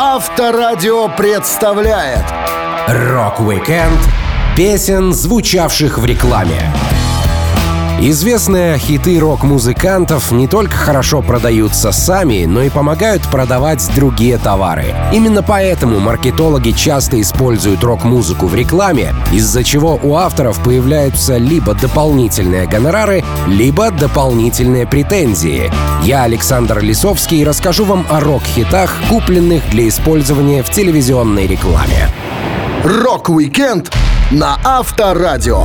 Авторадио представляет Рок-викенд песен, звучавших в рекламе. Известные хиты рок-музыкантов не только хорошо продаются сами, но и помогают продавать другие товары. Именно поэтому маркетологи часто используют рок-музыку в рекламе, из-за чего у авторов появляются либо дополнительные гонорары, либо дополнительные претензии. Я, Александр Лисовский, расскажу вам о рок-хитах, купленных для использования в телевизионной рекламе. Рок-викенд на Авторадио.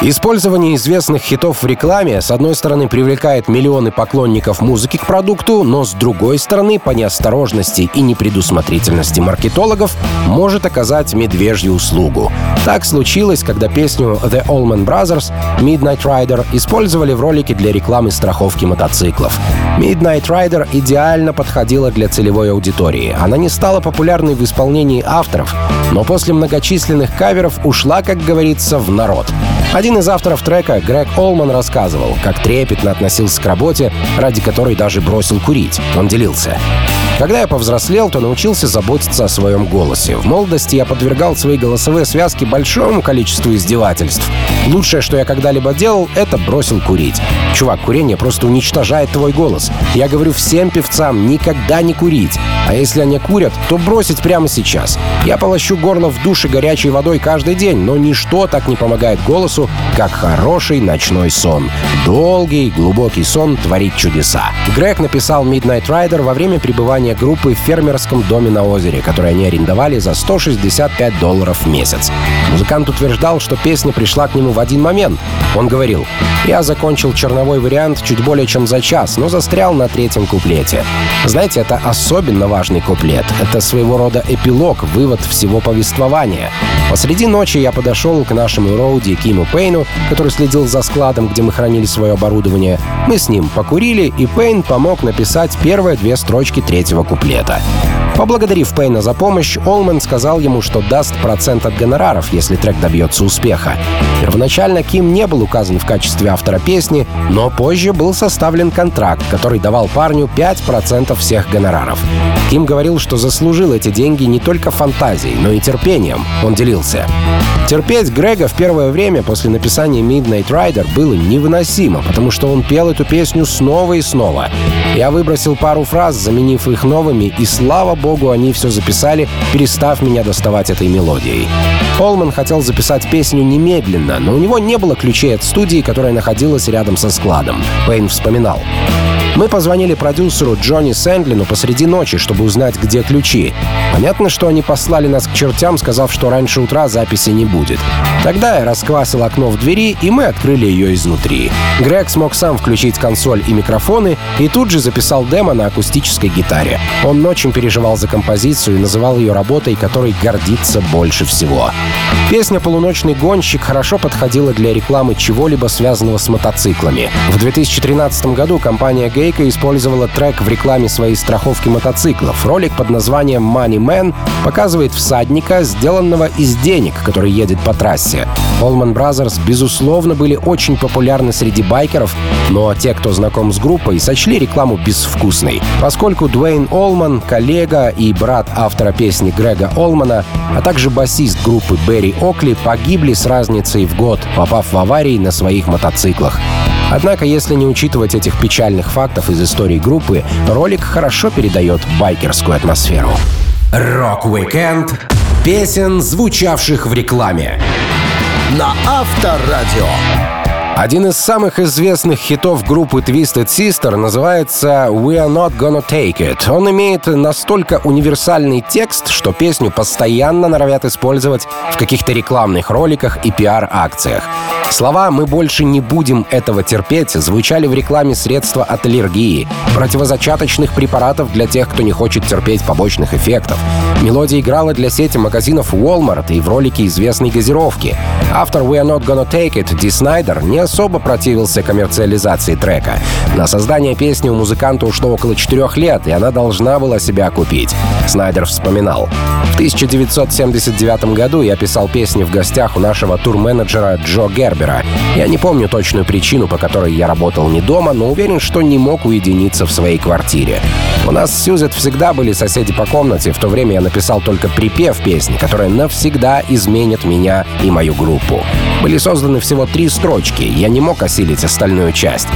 Использование известных хитов в рекламе, с одной стороны, привлекает миллионы поклонников музыки к продукту, но с другой стороны, по неосторожности и непредусмотрительности маркетологов, может оказать медвежью услугу. Так случилось, когда песню The Allman Brothers Midnight Rider использовали в ролике для рекламы страховки мотоциклов. Midnight Rider идеально подходила для целевой аудитории. Она не стала популярной в исполнении авторов, но после многочисленных каверов ушла, как говорится, в народ. Один из авторов трека, Грег Олман, рассказывал, как трепетно относился к работе, ради которой даже бросил курить. Он делился. Когда я повзрослел, то научился заботиться о своем голосе. В молодости я подвергал свои голосовые связки большому количеству издевательств. Лучшее, что я когда-либо делал, это бросил курить. Чувак, курение просто уничтожает твой голос. Я говорю всем певцам никогда не курить. А если они курят, то бросить прямо сейчас. Я полощу горло в душе горячей водой каждый день, но ничто так не помогает голосу, как хороший ночной сон. Долгий, глубокий сон творит чудеса. Грег написал Midnight Rider во время пребывания пребывания группы в фермерском доме на озере, который они арендовали за 165 долларов в месяц. Музыкант утверждал, что песня пришла к нему в один момент. Он говорил, «Я закончил черновой вариант чуть более чем за час, но застрял на третьем куплете. Знаете, это особенно важный куплет. Это своего рода эпилог, вывод всего повествования. Посреди ночи я подошел к нашему роуди Киму Пейну, который следил за складом, где мы хранили свое оборудование. Мы с ним покурили, и Пейн помог написать первые две строчки третьего третьего куплета. Поблагодарив Пейна за помощь, Олман сказал ему, что даст процент от гонораров, если трек добьется успеха. Первоначально Ким не был указан в качестве автора песни, но позже был составлен контракт, который давал парню 5% всех гонораров. Ким говорил, что заслужил эти деньги не только фантазией, но и терпением. Он делился. Терпеть Грега в первое время после написания Midnight Rider было невыносимо, потому что он пел эту песню снова и снова. Я выбросил пару фраз, заменив их новыми, и слава богу, они все записали, перестав меня доставать этой мелодией. Олман хотел записать песню немедленно, но у него не было ключей от студии, которая находилась рядом со складом. Пейн вспоминал. Мы позвонили продюсеру Джонни Сэндлину посреди ночи, чтобы узнать, где ключи. Понятно, что они послали нас к чертям, сказав, что раньше утра записи не будет. Тогда я расквасил окно в двери, и мы открыли ее изнутри. Грег смог сам включить консоль и микрофоны, и тут же записал демо на акустической гитаре. Он очень переживал за композицию и называл ее работой, которой гордится больше всего. Песня «Полуночный гонщик» хорошо подходила для рекламы чего-либо связанного с мотоциклами. В 2013 году компания Gay Лейка использовала трек в рекламе своей страховки мотоциклов. Ролик под названием Money Man показывает всадника, сделанного из денег, который едет по трассе. Allman Brothers, безусловно, были очень популярны среди байкеров, но те, кто знаком с группой, сочли рекламу безвкусной. Поскольку Дуэйн Олман, коллега и брат автора песни Грега Олмана, а также басист группы Берри Окли погибли с разницей в год, попав в аварии на своих мотоциклах. Однако, если не учитывать этих печальных фактов из истории группы, ролик хорошо передает байкерскую атмосферу. Рок-викенд песен, звучавших в рекламе. На Авторадио. Один из самых известных хитов группы Twisted Sister называется «We are not gonna take it». Он имеет настолько универсальный текст, что песню постоянно норовят использовать в каких-то рекламных роликах и пиар-акциях. Слова «Мы больше не будем этого терпеть» звучали в рекламе средства от аллергии, противозачаточных препаратов для тех, кто не хочет терпеть побочных эффектов. Мелодия играла для сети магазинов Walmart и в ролике известной газировки. Автор «We are not gonna take it» Ди Снайдер не особо противился коммерциализации трека. На создание песни у музыканта ушло около четырех лет, и она должна была себя купить. Снайдер вспоминал. В 1979 году я писал песни в гостях у нашего турменеджера Джо Гербера. Я не помню точную причину, по которой я работал не дома, но уверен, что не мог уединиться в своей квартире. У нас с Сюзет всегда были соседи по комнате, в то время я написал только припев песни, которая навсегда изменит меня и мою группу. Были созданы всего три строчки, я не мог осилить остальную часть.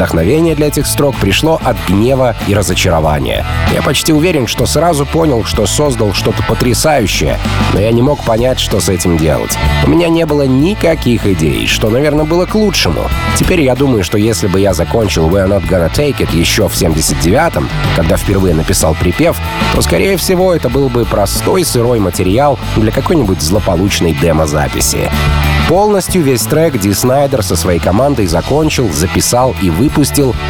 Вдохновение для этих строк пришло от гнева и разочарования. Я почти уверен, что сразу понял, что создал что-то потрясающее, но я не ммог понять, что с этим делать. У меня не было никаких идей, что, наверное, было к лучшему. Теперь я думаю, что если бы я закончил We're Not Gonna Take It еще в 79-м, когда впервые написал припев, то, скорее всего, это был бы простой сырой материал для какой-нибудь злополучной демо-записи. Полностью весь трек Ди Снайдер со своей командой закончил, записал и выпустил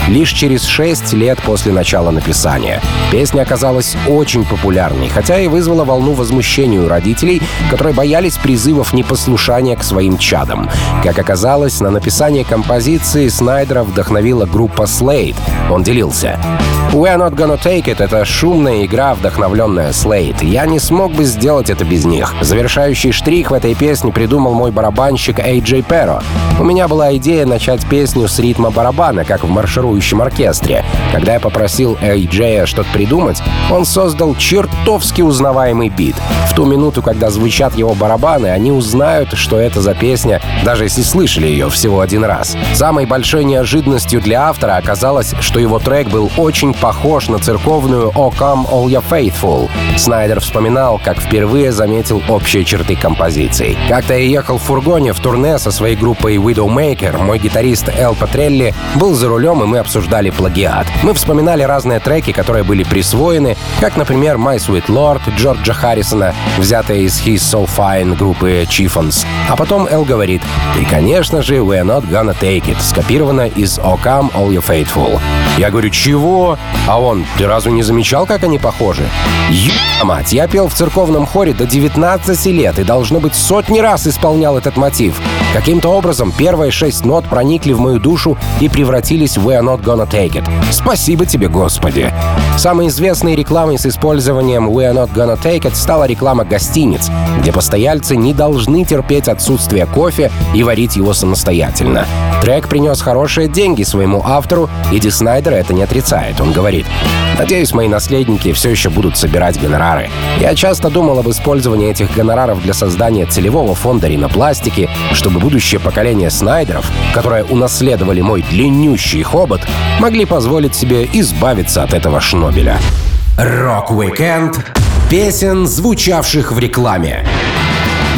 лишь через 6 лет после начала написания. Песня оказалась очень популярной, хотя и вызвала волну возмущения у родителей, которые боялись призывов непослушания к своим чадам. Как оказалось, на написание композиции Снайдера вдохновила группа Slade. Он делился. We're Not Gonna Take It — это шумная игра, вдохновленная Slade. Я не смог бы сделать это без них. Завершающий штрих в этой песне придумал мой барабан барабанщик Эй Перо. У меня была идея начать песню с ритма барабана, как в марширующем оркестре. Когда я попросил Эй что-то придумать, он создал чертовски узнаваемый бит. В ту минуту, когда звучат его барабаны, они узнают, что это за песня, даже если слышали ее всего один раз. Самой большой неожиданностью для автора оказалось, что его трек был очень похож на церковную «O Come All Your Faithful». Снайдер вспоминал, как впервые заметил общие черты композиции. Как-то я ехал в фургоне в турне со своей группой Widowmaker мой гитарист Эл Патрелли был за рулем, и мы обсуждали плагиат. Мы вспоминали разные треки, которые были присвоены, как, например, My Sweet Lord Джорджа Харрисона, взятая из He's So Fine группы Chiffons. А потом Эл говорит, и, конечно же, We're Not Gonna Take It, скопировано из O Come All You Faithful. Я говорю, чего? А он, ты разве не замечал, как они похожи? Ю мать, я пел в церковном хоре до 19 лет и, должно быть, сотни раз исполнял этот мотив. Каким-то образом первые шесть нот проникли в мою душу и превратились в «We're not gonna take it». Спасибо тебе, Господи! Самой известной рекламой с использованием «We're not gonna take it» стала реклама гостиниц, где постояльцы не должны терпеть отсутствие кофе и варить его самостоятельно. Трек принес хорошие деньги своему автору, и Ди Снайдер это не отрицает. Он говорит, «Надеюсь, мои наследники все еще будут собирать гонорары. Я часто думал об использовании этих гонораров для создания целевого фонда ринопластики, чтобы будущее поколение Снайдеров, которые унаследовали мой длиннющий хобот, могли позволить себе избавиться от этого шнобеля. Рок-викенд песен, звучавших в рекламе.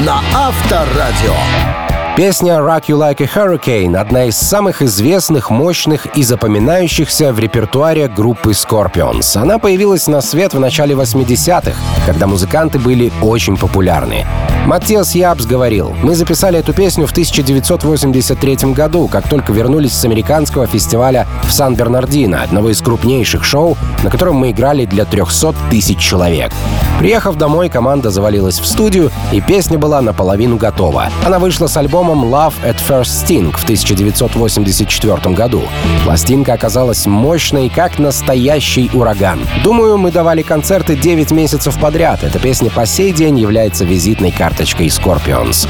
На Авторадио. Песня «Rock You Like a Hurricane» — одна из самых известных, мощных и запоминающихся в репертуаре группы Scorpions. Она появилась на свет в начале 80-х, когда музыканты были очень популярны. Матиас Ябс говорил, «Мы записали эту песню в 1983 году, как только вернулись с американского фестиваля в Сан-Бернардино, одного из крупнейших шоу, на котором мы играли для 300 тысяч человек. Приехав домой, команда завалилась в студию, и песня была наполовину готова. Она вышла с альбомом Love at First Sting в 1984 году. Пластинка оказалась мощной, как настоящий ураган. Думаю, мы давали концерты 9 месяцев подряд. Эта песня по сей день является визитной карточкой Scorpions.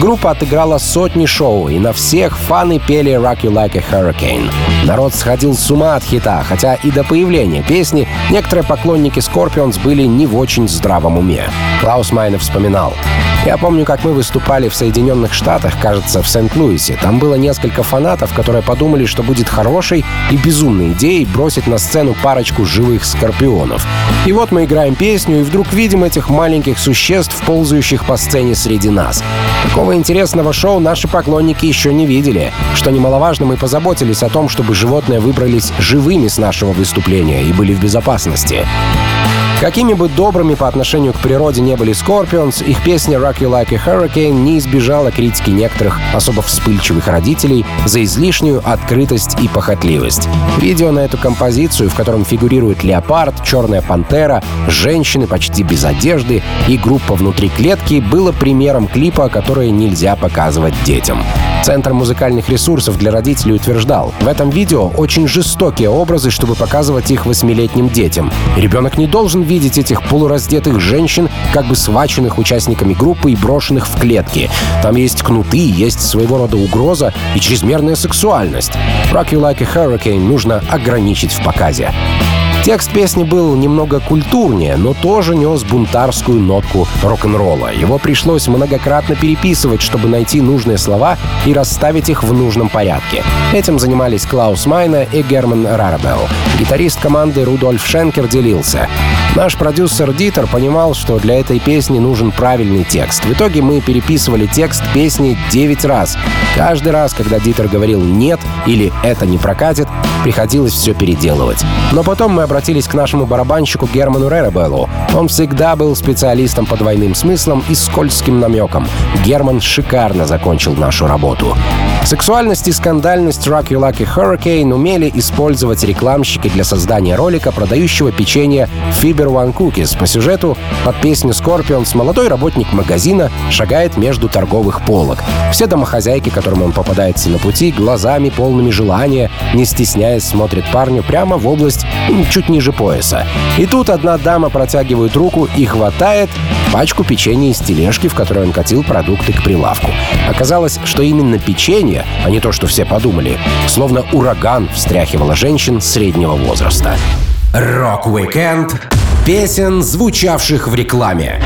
Группа отыграла сотни шоу, и на всех фаны пели «Rock You Like a Hurricane». Народ сходил с ума от хита, хотя и до появления песни некоторые поклонники Scorpions были не в очень здравом уме. Клаус Майнер вспоминал. Я помню, как мы выступали в Соединенных Штатах, кажется, в Сент-Луисе. Там было несколько фанатов, которые подумали, что будет хорошей и безумной идеей бросить на сцену парочку живых скорпионов. И вот мы играем песню, и вдруг видим этих маленьких существ, ползающих по сцене среди нас. Такого интересного шоу наши поклонники еще не видели. Что немаловажно, мы позаботились о том, чтобы животные выбрались живыми с нашего выступления и были в безопасности. Какими бы добрыми по отношению к природе не были Scorpions, их песня «Rock You Like a Hurricane» не избежала критики некоторых особо вспыльчивых родителей за излишнюю открытость и похотливость. Видео на эту композицию, в котором фигурирует леопард, черная пантера, женщины почти без одежды и группа внутри клетки, было примером клипа, который нельзя показывать детям. Центр музыкальных ресурсов для родителей утверждал, в этом видео очень жестокие образы, чтобы показывать их восьмилетним детям. Ребенок не должен видеть этих полураздетых женщин, как бы схваченных участниками группы и брошенных в клетки. Там есть кнуты, есть своего рода угроза и чрезмерная сексуальность. Rock You Like a Hurricane нужно ограничить в показе. Текст песни был немного культурнее, но тоже нес бунтарскую нотку рок-н-ролла. Его пришлось многократно переписывать, чтобы найти нужные слова и расставить их в нужном порядке. Этим занимались Клаус Майна и Герман Рарабелл. Гитарист команды Рудольф Шенкер делился. Наш продюсер Дитер понимал, что для этой песни нужен правильный текст. В итоге мы переписывали текст песни 9 раз. Каждый раз, когда Дитер говорил «нет» или «это не прокатит», приходилось все переделывать. Но потом мы обратились к нашему барабанщику Герману Реребеллу. Он всегда был специалистом по двойным смыслам и скользким намекам. Герман шикарно закончил нашу работу. Сексуальность и скандальность Rocky Lucky Hurricane умели использовать рекламщики для создания ролика, продающего печенье Fiber One Cookies. По сюжету под песню Scorpions молодой работник магазина шагает между торговых полок. Все домохозяйки, которым он попадается на пути, глазами полными желания, не стесняясь, смотрят парню прямо в область чуть ниже пояса. И тут одна дама протягивает руку и хватает пачку печенья из тележки, в которой он катил продукты к прилавку. Оказалось, что именно печенье, а не то, что все подумали, словно ураган встряхивало женщин среднего возраста. Рок-викенд песен, звучавших в рекламе.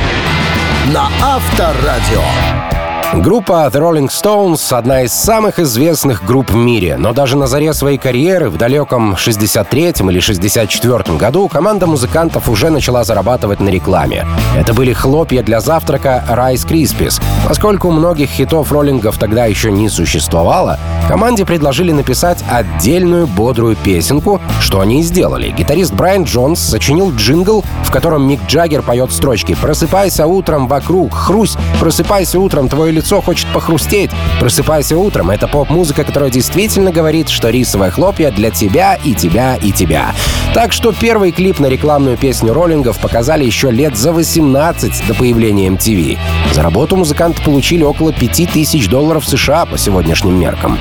На Авторадио. Группа The Rolling Stones — одна из самых известных групп в мире, но даже на заре своей карьеры в далеком 63-м или 64-м году команда музыкантов уже начала зарабатывать на рекламе. Это были хлопья для завтрака Rice Krispies. Поскольку многих хитов роллингов тогда еще не существовало, команде предложили написать отдельную бодрую песенку, что они и сделали. Гитарист Брайан Джонс сочинил джингл, в котором Мик Джаггер поет строчки «Просыпайся утром вокруг, хрусь, просыпайся утром, твое лицо хочет похрустеть. Просыпайся утром. Это поп-музыка, которая действительно говорит, что рисовые хлопья для тебя и тебя и тебя. Так что первый клип на рекламную песню роллингов показали еще лет за 18 до появления MTV. За работу музыканты получили около 5000 долларов США по сегодняшним меркам.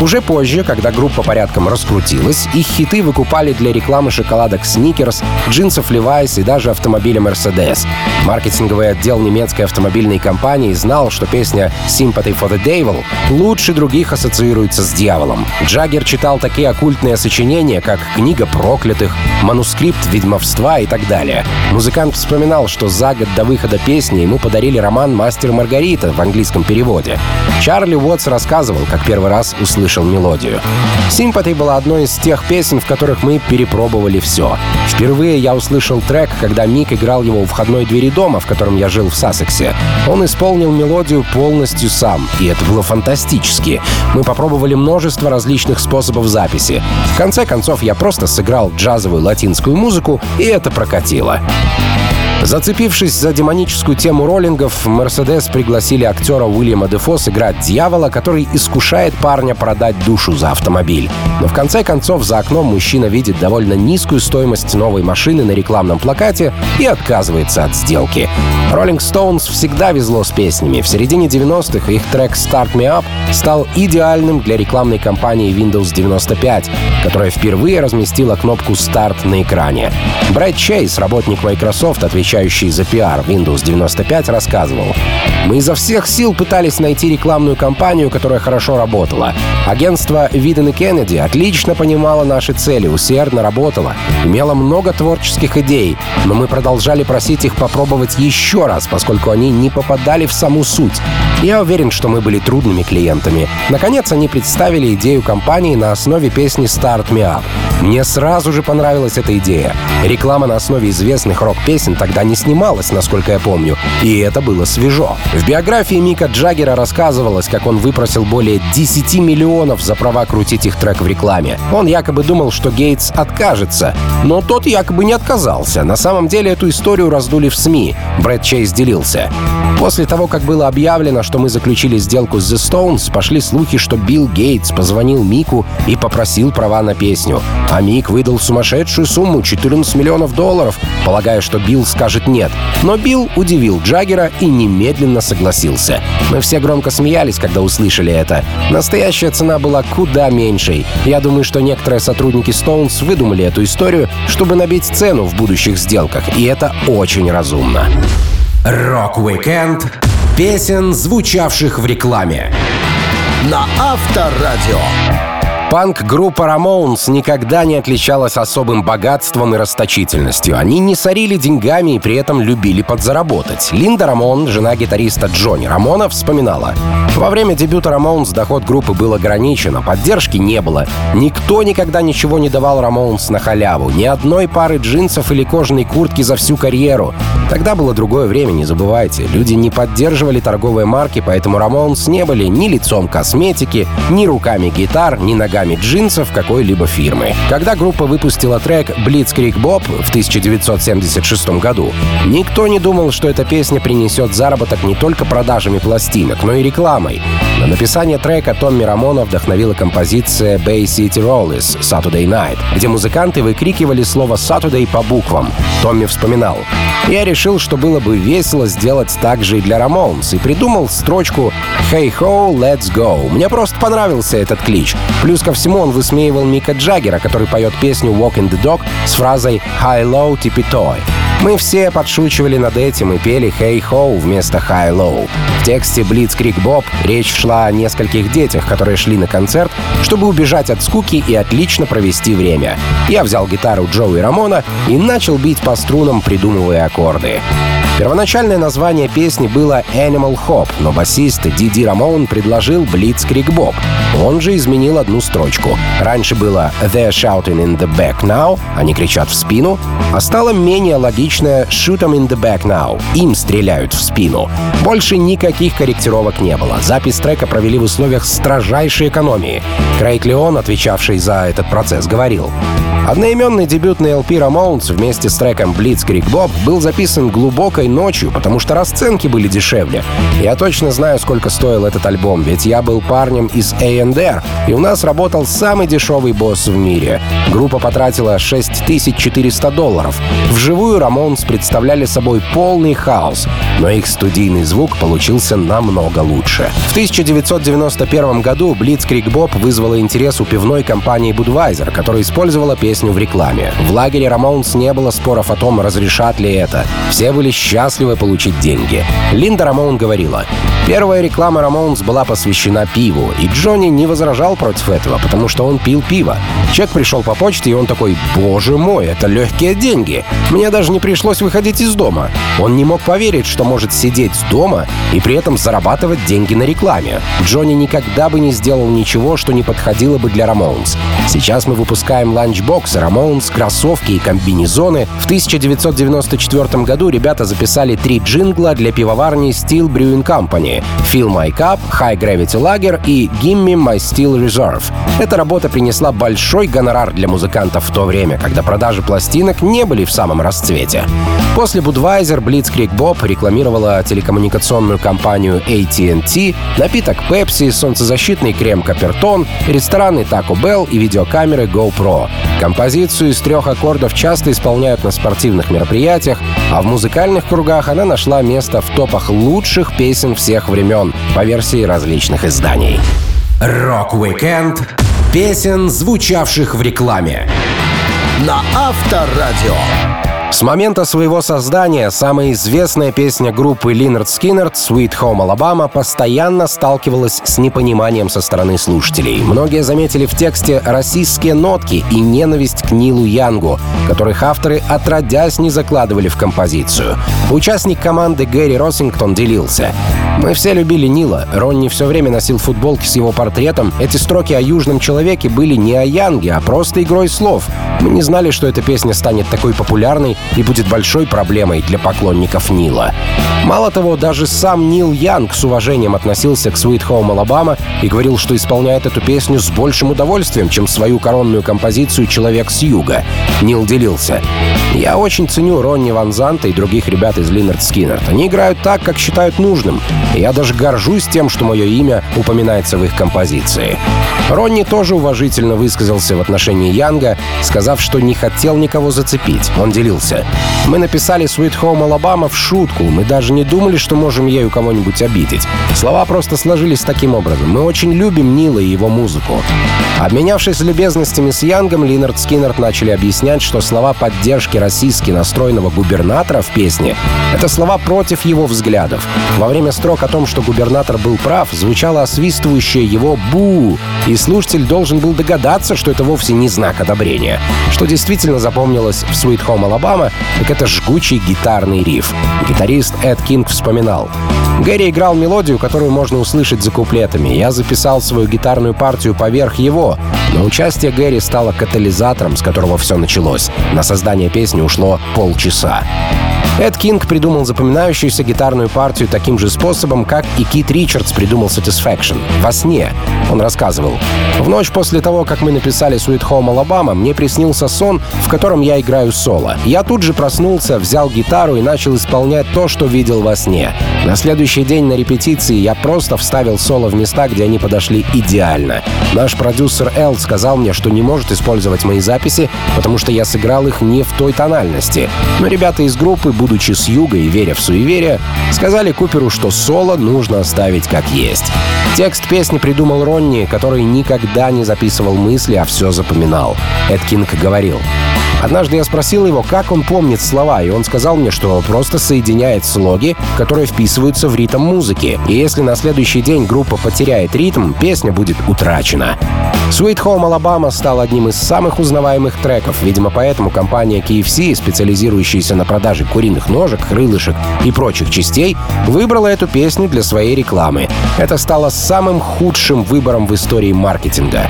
Уже позже, когда группа порядком раскрутилась, их хиты выкупали для рекламы шоколадок Snickers, джинсов Levi's и даже автомобиля Mercedes. Маркетинговый отдел немецкой автомобильной компании знал, что песня Sympathy for the Devil лучше других ассоциируется с дьяволом. Джаггер читал такие оккультные сочинения, как «Книга проклятых», «Манускрипт ведьмовства» и так далее. Музыкант вспоминал, что за год до выхода песни ему подарили роман «Мастер Маргарита» в английском переводе. Чарли Уотс рассказывал, как первый раз услышал мелодию. «Sympathy» была одной из тех песен, в которых мы перепробовали все. Впервые я услышал трек, когда Мик играл его у входной двери дома, в котором я жил в Сассексе. Он исполнил мелодию полностью сам, и это было фантастически. Мы попробовали множество различных способов записи. В конце концов, я просто сыграл джазовую латинскую музыку, и это прокатило. Зацепившись за демоническую тему роллингов, Мерседес пригласили актера Уильяма Дефо сыграть дьявола, который искушает парня продать душу за автомобиль. Но в конце концов за окном мужчина видит довольно низкую стоимость новой машины на рекламном плакате и отказывается от сделки. Rolling Stones всегда везло с песнями. В середине 90-х их трек «Start Me Up» стал идеальным для рекламной кампании Windows 95, которая впервые разместила кнопку «Start» на экране. Брэд Чейз, работник Microsoft, отвечает отвечающий за пиар Windows 95, рассказывал. Мы изо всех сил пытались найти рекламную кампанию, которая хорошо работала. Агентство Виден и Кеннеди отлично понимало наши цели, усердно работало, имело много творческих идей, но мы продолжали просить их попробовать еще раз, поскольку они не попадали в саму суть. Я уверен, что мы были трудными клиентами. Наконец, они представили идею компании на основе песни «Start Me Up». Мне сразу же понравилась эта идея. Реклама на основе известных рок-песен тогда не снималась, насколько я помню, и это было свежо. В биографии Мика Джаггера рассказывалось, как он выпросил более 10 миллионов за права крутить их трек в рекламе. Он якобы думал, что Гейтс откажется, но тот якобы не отказался. На самом деле эту историю раздули в СМИ. Брэд Чейз делился. После того, как было объявлено, что мы заключили сделку с The Stones, пошли слухи, что Билл Гейтс позвонил Мику и попросил права на песню. А Мик выдал сумасшедшую сумму — 14 миллионов долларов, полагая, что Билл скажет нет. Но Билл удивил Джаггера и немедленно согласился. Мы все громко смеялись, когда услышали это. Настоящая цена была куда меньшей. Я думаю, что некоторые сотрудники Stones выдумали эту историю, чтобы набить цену в будущих сделках, и это очень разумно. Рок-викенд песен, звучавших в рекламе. На Авторадио. Панк-группа Ramones никогда не отличалась особым богатством и расточительностью. Они не сорили деньгами и при этом любили подзаработать. Линда Рамон, жена гитариста Джонни Рамона, вспоминала. Во время дебюта Ramones доход группы был ограничен, а поддержки не было. Никто никогда ничего не давал Ramones на халяву. Ни одной пары джинсов или кожаной куртки за всю карьеру. Тогда было другое время, не забывайте. Люди не поддерживали торговые марки, поэтому Ramones не были ни лицом косметики, ни руками гитар, ни ногами ногами джинсов какой-либо фирмы. Когда группа выпустила трек Blitzkrieg Bob в 1976 году, никто не думал, что эта песня принесет заработок не только продажами пластинок, но и рекламой. На написание трека Томми Рамона вдохновила композиция Bay City Rollers Saturday Night, где музыканты выкрикивали слово Saturday по буквам. Томми вспоминал. Я решил, что было бы весело сделать так же и для Рамонс, и придумал строчку «Hey ho, let's go». Мне просто понравился этот клич. Плюс ко всему он высмеивал Мика Джаггера, который поет песню «Walk in the Dog» с фразой «High-low, tippy toy». Мы все подшучивали над этим и пели «Hey Ho» вместо «High Low». В тексте «Blitzkrieg Bob» речь шла о нескольких детях, которые шли на концерт, чтобы убежать от скуки и отлично провести время. Я взял гитару Джоуи Рамона и начал бить по струнам, придумывая аккорды. Первоначальное название песни было Animal Hop, но басист Диди Рамон предложил Blitzkrieg Bob. Он же изменил одну строчку. Раньше было They're shouting in the back now, они кричат в спину, а стало менее логичное Shoot them in the back now, им стреляют в спину. Больше никаких корректировок не было. Запись трека провели в условиях строжайшей экономии. Крейг Леон, отвечавший за этот процесс, говорил, Одноименный дебютный LP Ramones вместе с треком Blitzkrieg Bob был записан глубокой ночью, потому что расценки были дешевле. Я точно знаю, сколько стоил этот альбом, ведь я был парнем из A&R, и у нас работал самый дешевый босс в мире. Группа потратила 6400 долларов. Вживую Ramones представляли собой полный хаос, но их студийный звук получился намного лучше. В 1991 году Blitzkrieg Bob вызвала интерес у пивной компании Budweiser, которая использовала песню песню в рекламе. В лагере Рамоунс не было споров о том, разрешат ли это. Все были счастливы получить деньги. Линда Рамон говорила, Первая реклама Рамоунс была посвящена пиву, и Джонни не возражал против этого, потому что он пил пиво. Чек пришел по почте, и он такой, боже мой, это легкие деньги. Мне даже не пришлось выходить из дома. Он не мог поверить, что может сидеть дома и при этом зарабатывать деньги на рекламе. Джонни никогда бы не сделал ничего, что не подходило бы для Рамоунс. Сейчас мы выпускаем Рамоунс, кроссовки и комбинезоны. В 1994 году ребята записали три джингла для пивоварни Steel Brewing Company «Fill My Cup», «High Gravity Lager» и «Gimme My Steel Reserve». Эта работа принесла большой гонорар для музыкантов в то время, когда продажи пластинок не были в самом расцвете. После Budweiser Blitzkrieg Bob рекламировала телекоммуникационную компанию AT&T, напиток Pepsi, солнцезащитный крем Капертон, рестораны Taco Bell и видеокамеры GoPro. Композицию из трех аккордов часто исполняют на спортивных мероприятиях, а в музыкальных кругах она нашла место в топах лучших песен всех времен по версии различных изданий. Rock-Weekend песен, звучавших в рекламе. На Авторадио. С момента своего создания самая известная песня группы Lynyrd Skynyrd «Sweet Home Alabama» постоянно сталкивалась с непониманием со стороны слушателей. Многие заметили в тексте расистские нотки и ненависть к Нилу Янгу, которых авторы отродясь не закладывали в композицию. Участник команды Гэри Россингтон делился. «Мы все любили Нила. Ронни все время носил футболки с его портретом. Эти строки о южном человеке были не о Янге, а просто игрой слов. Мы не знали, что эта песня станет такой популярной и будет большой проблемой для поклонников Нила. Мало того, даже сам Нил Янг с уважением относился к Sweet Home Alabama и говорил, что исполняет эту песню с большим удовольствием, чем свою коронную композицию «Человек с юга». Нил делился. Я очень ценю Ронни Ван Занта и других ребят из Линард Скиннерт. Они играют так, как считают нужным. Я даже горжусь тем, что мое имя упоминается в их композиции. Ронни тоже уважительно высказался в отношении Янга, сказав, что не хотел никого зацепить. Он делился. «Мы написали Sweet Home Alabama в шутку. Мы даже не думали, что можем ею кого-нибудь обидеть. Слова просто сложились таким образом. Мы очень любим Нила и его музыку». Обменявшись любезностями с Янгом, Линард Скиннерт начали объяснять, что слова поддержки российски настроенного губернатора в песне — это слова против его взглядов. Во время строк о том, что губернатор был прав, звучало освистывающее его «бу», и слушатель должен был догадаться, что это вовсе не знак одобрения. Что действительно запомнилось в Sweet Home Alabama, так это жгучий гитарный риф. Гитарист Эд Кинг вспоминал. Гэри играл мелодию, которую можно услышать за куплетами. Я записал свою гитарную партию поверх его, но участие Гэри стало катализатором, с которого все началось. На создание песни ушло полчаса. Эд Кинг придумал запоминающуюся гитарную партию таким же способом, как и Кит Ричардс придумал Satisfaction — во сне. Он рассказывал. «В ночь после того, как мы написали Sweet Home Alabama, мне приснился сон, в котором я играю соло. Я тут же проснулся, взял гитару и начал исполнять то, что видел во сне. На следующий день на репетиции я просто вставил соло в места, где они подошли идеально. Наш продюсер Эл сказал мне, что не может использовать мои записи, потому что я сыграл их не в той тональности. Но ребята из группы будучи с юга и веря в суеверие, сказали Куперу, что соло нужно оставить как есть. Текст песни придумал Ронни, который никогда не записывал мысли, а все запоминал. Эд Кинг говорил, Однажды я спросил его, как он помнит слова, и он сказал мне, что просто соединяет слоги, которые вписываются в ритм музыки. И если на следующий день группа потеряет ритм, песня будет утрачена. Sweet Home Alabama стал одним из самых узнаваемых треков. Видимо, поэтому компания KFC, специализирующаяся на продаже куриных ножек, крылышек и прочих частей, выбрала эту песню для своей рекламы. Это стало самым худшим выбором в истории маркетинга.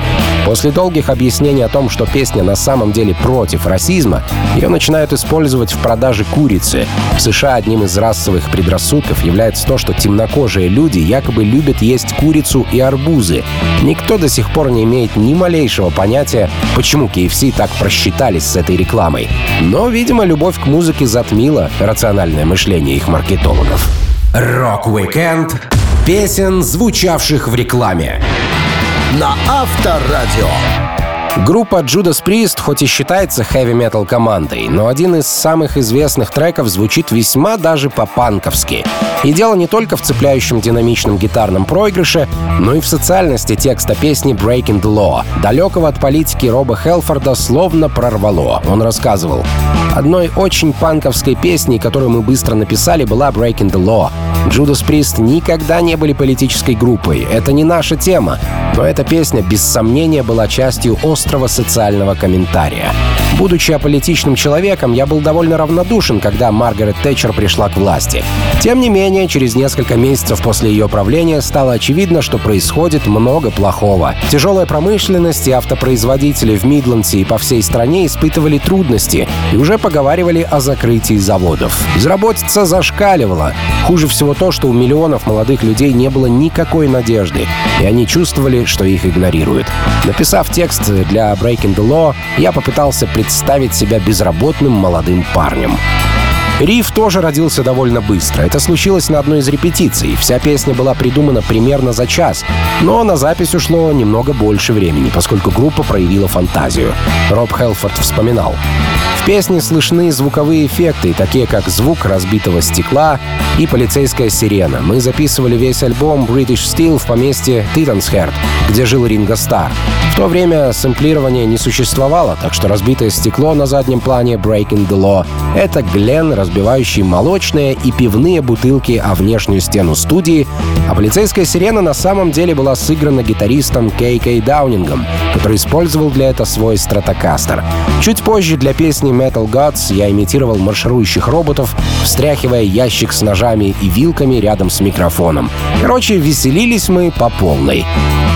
После долгих объяснений о том, что песня на самом деле против расизма, ее начинают использовать в продаже курицы. В США одним из расовых предрассудков является то, что темнокожие люди якобы любят есть курицу и арбузы. Никто до сих пор не имеет ни малейшего понятия, почему KFC так просчитались с этой рекламой. Но, видимо, любовь к музыке затмила рациональное мышление их маркетологов. Rock-Weekend песен, звучавших в рекламе. На Авторадио. Группа Judas Priest хоть и считается хэви-метал командой, но один из самых известных треков звучит весьма даже по-панковски. И дело не только в цепляющем динамичном гитарном проигрыше, но и в социальности текста песни «Breaking the Law». Далекого от политики Роба Хелфорда словно прорвало. Он рассказывал. Одной очень панковской песней, которую мы быстро написали, была «Breaking the Law». Judas Priest никогда не были политической группой. Это не наша тема. Но эта песня, без сомнения, была частью острого социального комментария. Будучи аполитичным человеком, я был довольно равнодушен, когда Маргарет Тэтчер пришла к власти. Тем не менее, через несколько месяцев после ее правления стало очевидно, что происходит много плохого. Тяжелая промышленность и автопроизводители в Мидландсе и по всей стране испытывали трудности и уже поговаривали о закрытии заводов. Безработица зашкаливала. Хуже всего то, что у миллионов молодых людей не было никакой надежды, и они чувствовали, что их игнорируют. Написав текст для Breaking the Law, я попытался представить себя безработным молодым парнем. Риф тоже родился довольно быстро. Это случилось на одной из репетиций. Вся песня была придумана примерно за час, но на запись ушло немного больше времени, поскольку группа проявила фантазию. Роб Хелфорд вспоминал. В песне слышны звуковые эффекты, такие как звук разбитого стекла и полицейская сирена. Мы записывали весь альбом British Steel в поместье Титансхерд, где жил Ринго Стар. В то время сэмплирования не существовало, так что разбитое стекло на заднем плане Breaking the Law — это Глен, разбивающий молочные и пивные бутылки о внешнюю стену студии, а полицейская сирена на самом деле была сыграна гитаристом Кей Кей Даунингом, который использовал для этого свой стратокастер. Чуть позже для песни Metal Gods я имитировал марширующих роботов, встряхивая ящик с ножами и вилками рядом с микрофоном. Короче, веселились мы по полной.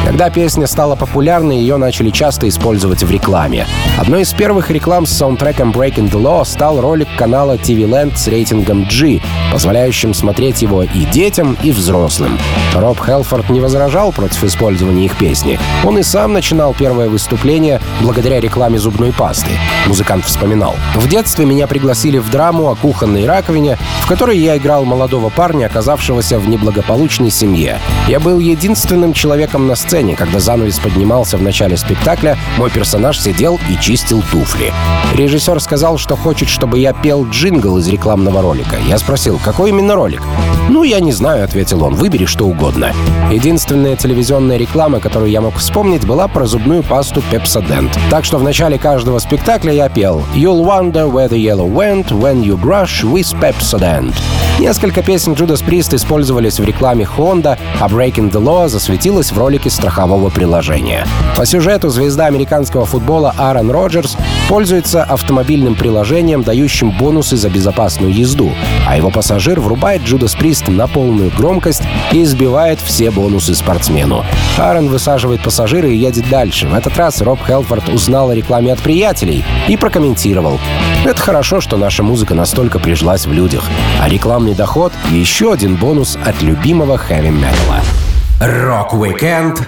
Когда песня стала популярной, ее начали часто использовать в рекламе. Одной из первых реклам с саундтреком Breaking the Law стал ролик канала TV Land с рейтингом G, позволяющим смотреть его и детям, и взрослым. Роб Хелфорд не возражал против использования их песни. Он и сам начинал первое выступление благодаря рекламе зубной пасты. Музыкант вспоминал. «В детстве меня пригласили в драму о кухонной раковине, в которой я играл молодого парня, оказавшегося в неблагополучной семье. Я был единственным человеком на сцене, когда занавес поднимался в начале спектакля, мой персонаж сидел и чистил туфли. Режиссер сказал, что хочет, чтобы я пел джингл из рекламного ролика. Я спросил, какой именно ролик? «Ну, я не знаю», — ответил он, — «выбери что угодно». Единственная телевизионная реклама, которую я мог вспомнить, была про зубную пасту Pepsodent. Так что в начале каждого спектакля я пел «You'll wonder where the yellow went when you brush with Pepsodent». Несколько песен Judas Priest использовались в рекламе Honda, а Breaking the Law засветилась в ролике страхового приложения. По сюжету звезда американского футбола Аарон Роджерс пользуется автомобильным приложением, дающим бонусы за безопасную езду, а его пассажир врубает Judas Priest на полную громкость и избивает все бонусы спортсмену. Аарон высаживает пассажира и едет дальше. В этот раз Роб Хелфорд узнал о рекламе от приятелей и прокомментировал. Это хорошо, что наша музыка настолько прижилась в людях. А рекламный доход — еще один бонус от любимого хэви-металла. Rock-Weekend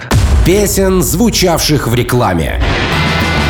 песен, звучавших в рекламе.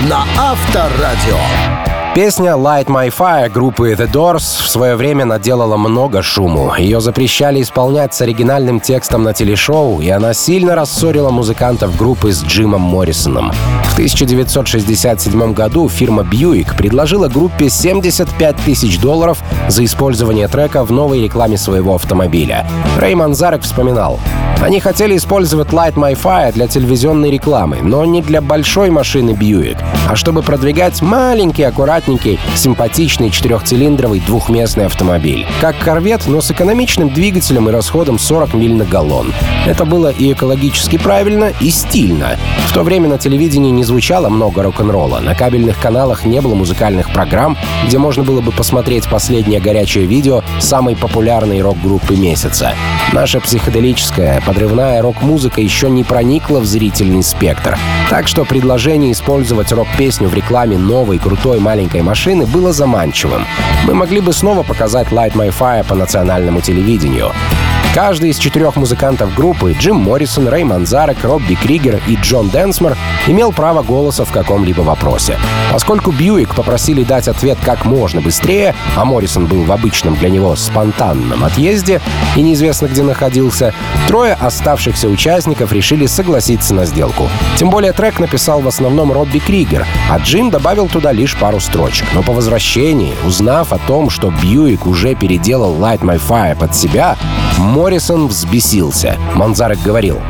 На Авторадио. Песня «Light My Fire» группы The Doors в свое время наделала много шуму. Ее запрещали исполнять с оригинальным текстом на телешоу, и она сильно рассорила музыкантов группы с Джимом Моррисоном. В 1967 году фирма Buick предложила группе 75 тысяч долларов за использование трека в новой рекламе своего автомобиля. Рэй Манзарек вспоминал, «Они хотели использовать Light My Fire для телевизионной рекламы, но не для большой машины Buick, а чтобы продвигать маленький, аккуратный аккуратненький, симпатичный четырехцилиндровый двухместный автомобиль. Как корвет, но с экономичным двигателем и расходом 40 миль на галлон. Это было и экологически правильно, и стильно. В то время на телевидении не звучало много рок-н-ролла. На кабельных каналах не было музыкальных программ, где можно было бы посмотреть последнее горячее видео самой популярной рок-группы месяца. Наша психоделическая, подрывная рок-музыка еще не проникла в зрительный спектр. Так что предложение использовать рок-песню в рекламе новой крутой маленькой маленькой машины было заманчивым. Мы могли бы снова показать Light My Fire по национальному телевидению. Каждый из четырех музыкантов группы — Джим Моррисон, Рэй Манзарек, Робби Кригер и Джон Денсмор — имел право голоса в каком-либо вопросе. Поскольку Бьюик попросили дать ответ как можно быстрее, а Моррисон был в обычном для него спонтанном отъезде и неизвестно где находился, трое оставшихся участников решили согласиться на сделку. Тем более трек написал в основном Робби Кригер, а Джим добавил туда лишь пару строчек. Но по возвращении, узнав о том, что Бьюик уже переделал Light My Fire под себя, Моррисон взбесился. Манзарек говорил,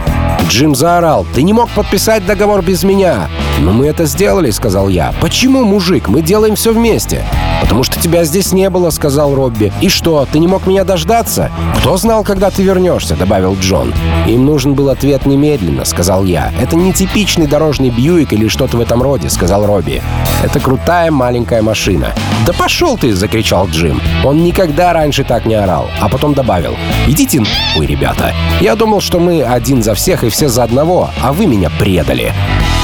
Джим заорал, «Ты не мог подписать договор без меня!» «Но мы это сделали», — сказал я. «Почему, мужик? Мы делаем все вместе». «Потому что тебя здесь не было», — сказал Робби. «И что, ты не мог меня дождаться?» «Кто знал, когда ты вернешься?» — добавил Джон. «Им нужен был ответ немедленно», — сказал я. «Это не типичный дорожный Бьюик или что-то в этом роде», — сказал Робби. «Это крутая маленькая машина». «Да пошел ты!» — закричал Джим. Он никогда раньше так не орал. А потом добавил. «Идите нахуй, ребята. Я думал, что мы один за всех и все за одного, а вы меня предали».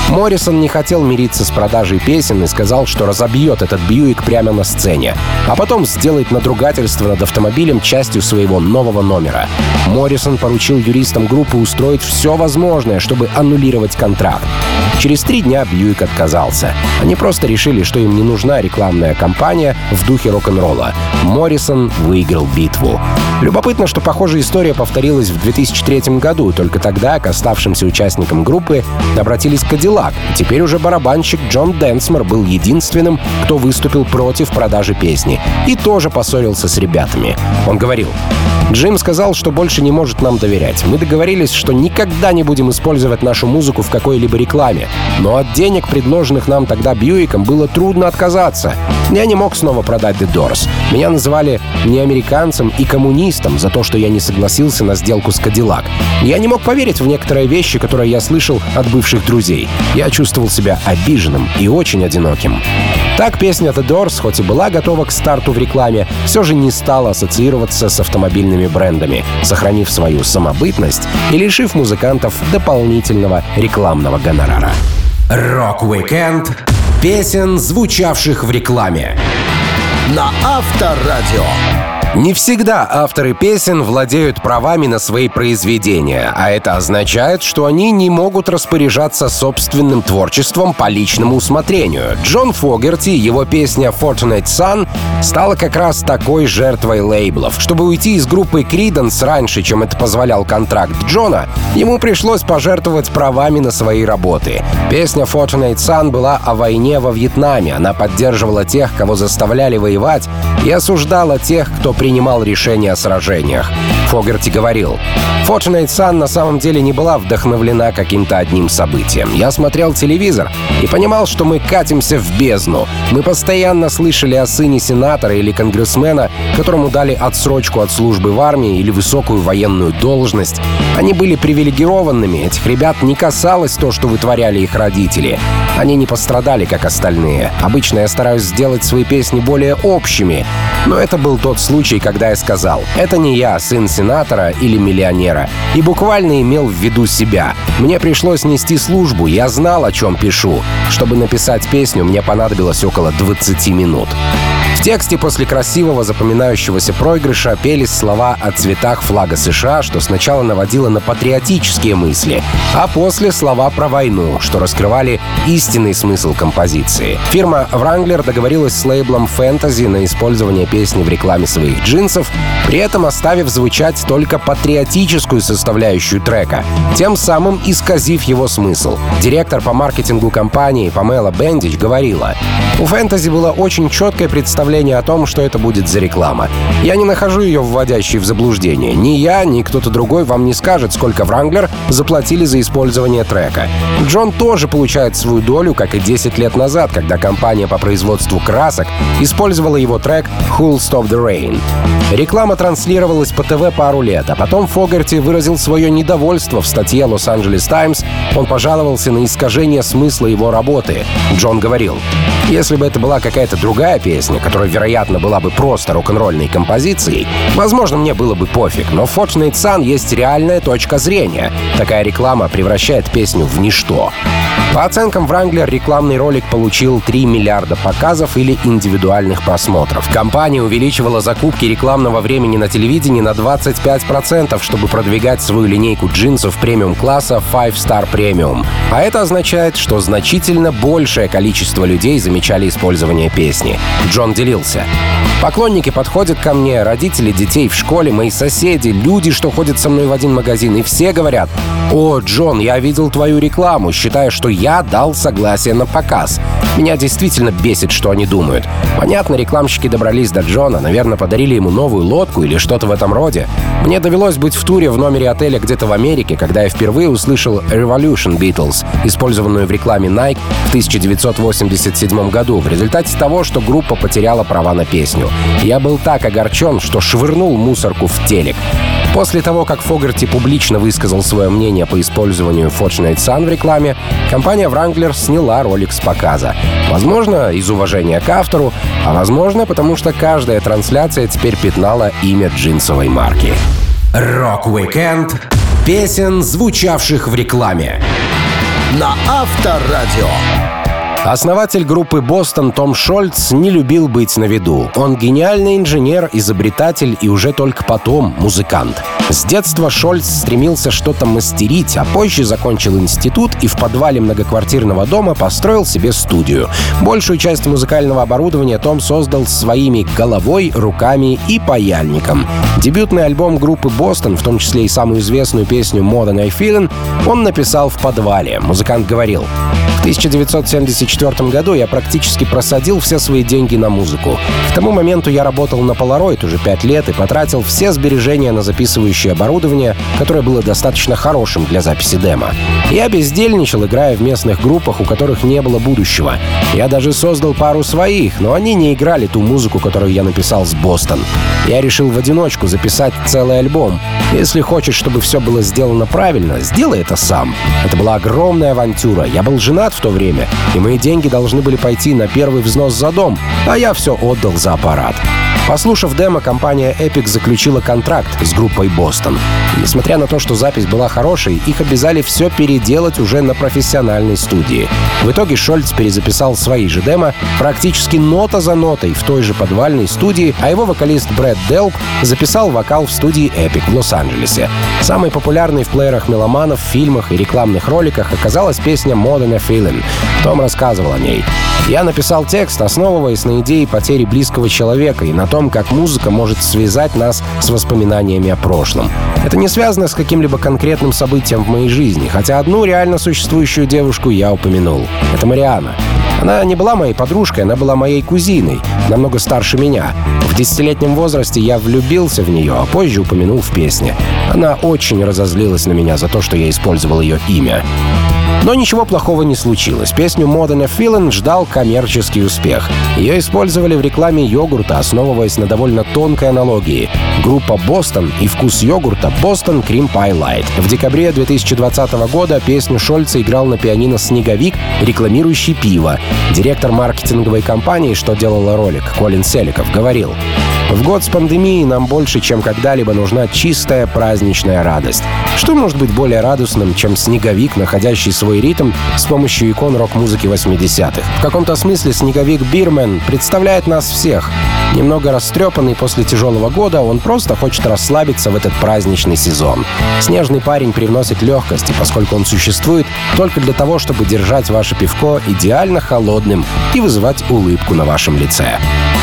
Моррисон не хотел мириться с продажей песен и сказал, что разобьет этот Бьюик прямо на сцене, а потом сделает надругательство над автомобилем частью своего нового номера. Моррисон поручил юристам группы устроить все возможное, чтобы аннулировать контракт. Через три дня Бьюик отказался. Они просто решили, что им не нужна рекламная кампания в духе рок-н-ролла. Моррисон выиграл битву. Любопытно, что похожая история повторилась в 2003 году. Только тогда к оставшимся участникам группы обратились Кадиллак. Теперь уже барабанщик Джон Дэнсмор был единственным, кто выступил против продажи песни. И тоже поссорился с ребятами. Он говорил, Джим сказал, что больше не может нам доверять. Мы договорились, что никогда не будем использовать нашу музыку в какой-либо рекламе. Но от денег, предложенных нам тогда Бьюиком, было трудно отказаться. Я не мог снова продать The Doors. Меня называли неамериканцем и коммунистом за то, что я не согласился на сделку с Кадиллак. Я не мог поверить в некоторые вещи, которые я слышал от бывших друзей. Я чувствовал себя обиженным и очень одиноким. Так песня The Doors, хоть и была готова к старту в рекламе, все же не стала ассоциироваться с автомобильными брендами, сохранив свою самобытность и лишив музыкантов дополнительного рекламного гонорара. Rock-Weekend песен, звучавших в рекламе. На Авторадио. Не всегда авторы песен владеют правами на свои произведения, а это означает, что они не могут распоряжаться собственным творчеством по личному усмотрению. Джон Фогерти, его песня Fortunate Son, стала как раз такой жертвой лейблов. Чтобы уйти из группы Creedence раньше, чем это позволял контракт Джона, ему пришлось пожертвовать правами на свои работы. Песня Fortunate Son была о войне во Вьетнаме. Она поддерживала тех, кого заставляли воевать, и осуждала тех, кто принимал решения о сражениях. Фогерти говорил, Fortunate Sun на самом деле не была вдохновлена каким-то одним событием. Я смотрел телевизор и понимал, что мы катимся в бездну. Мы постоянно слышали о сыне сенатора или конгрессмена, которому дали отсрочку от службы в армии или высокую военную должность. Они были привилегированными, этих ребят не касалось то, что вытворяли их родители. Они не пострадали, как остальные. Обычно я стараюсь сделать свои песни более общими, но это был тот случай, когда я сказал, это не я, сын сенатора или миллионера, и буквально имел в виду себя. Мне пришлось нести службу, я знал, о чем пишу. Чтобы написать песню, мне понадобилось около 20 минут. В тексте после красивого запоминающегося проигрыша пелись слова о цветах флага США, что сначала наводило на патриотические мысли, а после слова про войну, что раскрывали истинный смысл композиции. Фирма Wrangler договорилась с лейблом Fantasy на использование песни в рекламе своих джинсов, при этом оставив звучать только патриотическую составляющую трека, тем самым исказив его смысл. Директор по маркетингу компании Памела Бендич говорила, «У Fantasy было очень четкое представление о том, что это будет за реклама. Я не нахожу ее вводящей в заблуждение. Ни я, ни кто-то другой вам не скажет, сколько Wrangler заплатили за использование трека. Джон тоже получает свою долю, как и 10 лет назад, когда компания по производству красок использовала его трек «Who'll Stop the Rain». Реклама транслировалась по ТВ пару лет, а потом Фогарти выразил свое недовольство в статье «Лос-Анджелес Таймс». Он пожаловался на искажение смысла его работы. Джон говорил, «Если бы это была какая-то другая песня, которая вероятно, была бы просто рок-н-ролльной композицией, возможно, мне было бы пофиг, но в Fortunate Sun есть реальная точка зрения. Такая реклама превращает песню в ничто. По оценкам Wrangler, рекламный ролик получил 3 миллиарда показов или индивидуальных просмотров. Компания увеличивала закупки рекламного времени на телевидении на 25%, чтобы продвигать свою линейку джинсов премиум-класса Five Star Premium. А это означает, что значительно большее количество людей замечали использование песни. Джон делился. Поклонники подходят ко мне, родители детей в школе, мои соседи, люди, что ходят со мной в один магазин, и все говорят, «О, Джон, я видел твою рекламу, считая, что я дал согласие на показ». Меня действительно бесит, что они думают. Понятно, рекламщики добрались до Джона, наверное, подарили ему новую лодку или что-то в этом роде. Мне довелось быть в туре в номере отеля где-то в Америке, когда я впервые услышал Revolution Beatles, использованную в рекламе Nike в 1987 году, в результате того, что группа потеряла права на песню. Я был так огорчен, что швырнул мусорку в телек. После того, как Фогарти публично высказал свое мнение по использованию Fortunate Sun в рекламе, компания Wrangler сняла ролик с показа. Возможно, из уважения к автору, а возможно, потому что каждая трансляция теперь пятнала имя джинсовой марки. Rock-Weekend песен, звучавших в рекламе. На Авторадио. Основатель группы «Бостон» Том Шольц не любил быть на виду. Он гениальный инженер, изобретатель и уже только потом музыкант. С детства Шольц стремился что-то мастерить, а позже закончил институт и в подвале многоквартирного дома построил себе студию. Большую часть музыкального оборудования Том создал своими головой, руками и паяльником. Дебютный альбом группы «Бостон», в том числе и самую известную песню «More Than I Feelin'», он написал в подвале. Музыкант говорил, 1974 году я практически просадил все свои деньги на музыку. К тому моменту я работал на Polaroid уже пять лет и потратил все сбережения на записывающее оборудование, которое было достаточно хорошим для записи демо. Я бездельничал, играя в местных группах, у которых не было будущего. Я даже создал пару своих, но они не играли ту музыку, которую я написал с Бостон. Я решил в одиночку записать целый альбом. Если хочешь, чтобы все было сделано правильно, сделай это сам. Это была огромная авантюра. Я был женат в то время, и мои деньги должны были пойти на первый взнос за дом, а я все отдал за аппарат. Послушав демо, компания Epic заключила контракт с группой Бостон. Несмотря на то, что запись была хорошей, их обязали все переделать уже на профессиональной студии. В итоге Шольц перезаписал свои же демо практически нота за нотой в той же подвальной студии, а его вокалист Брэд Делп записал вокал в студии Epic в Лос-Анджелесе. Самой популярной в плеерах меломанов, фильмах и рекламных роликах оказалась песня Modern a Feeling. Том рассказывал о ней. Я написал текст, основываясь на идее потери близкого человека и на том, как музыка может связать нас с воспоминаниями о прошлом. Это не связано с каким-либо конкретным событием в моей жизни, хотя одну реально существующую девушку я упомянул. Это Мариана. Она не была моей подружкой, она была моей кузиной, намного старше меня. В десятилетнем возрасте я влюбился в нее, а позже упомянул в песне. Она очень разозлилась на меня за то, что я использовал ее имя. Но ничего плохого не случилось. Песню Modern Feeling ждал коммерческий успех. Ее использовали в рекламе йогурта, основываясь на довольно тонкой аналогии. Группа Бостон и вкус йогурта Бостон Cream Pie Light. В декабре 2020 года песню Шольца играл на пианино «Снеговик», рекламирующий пиво. Директор маркетинговой компании, что делала ролик, Колин Селиков, говорил, в год с пандемией нам больше, чем когда-либо нужна чистая праздничная радость. Что может быть более радостным, чем снеговик, находящий свой ритм с помощью икон рок-музыки 80-х? В каком-то смысле снеговик Бирмен представляет нас всех. Немного растрепанный после тяжелого года, он просто хочет расслабиться в этот праздничный сезон. Снежный парень привносит легкости, поскольку он существует только для того, чтобы держать ваше пивко идеально холодным и вызывать улыбку на вашем лице.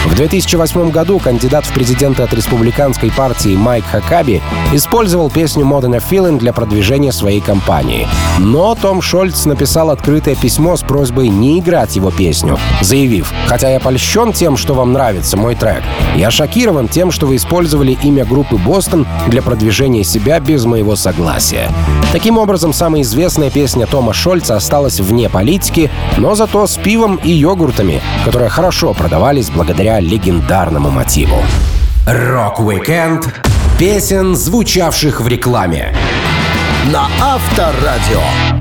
В 2008 году кандидат в президенты от республиканской партии Майк Хакаби использовал песню Modern Feeling для продвижения своей кампании. Но Том Шольц написал открытое письмо с просьбой не играть его песню, заявив, «Хотя я польщен тем, что вам нравится мой трек, я шокирован тем, что вы использовали имя группы Бостон для продвижения себя без моего согласия». Таким образом, самая известная песня Тома Шольца осталась вне политики, но зато с пивом и йогуртами, которые хорошо продавались благодаря легендарному мотиву. Rock-Weekend песен, звучавших в рекламе. На Авторадио.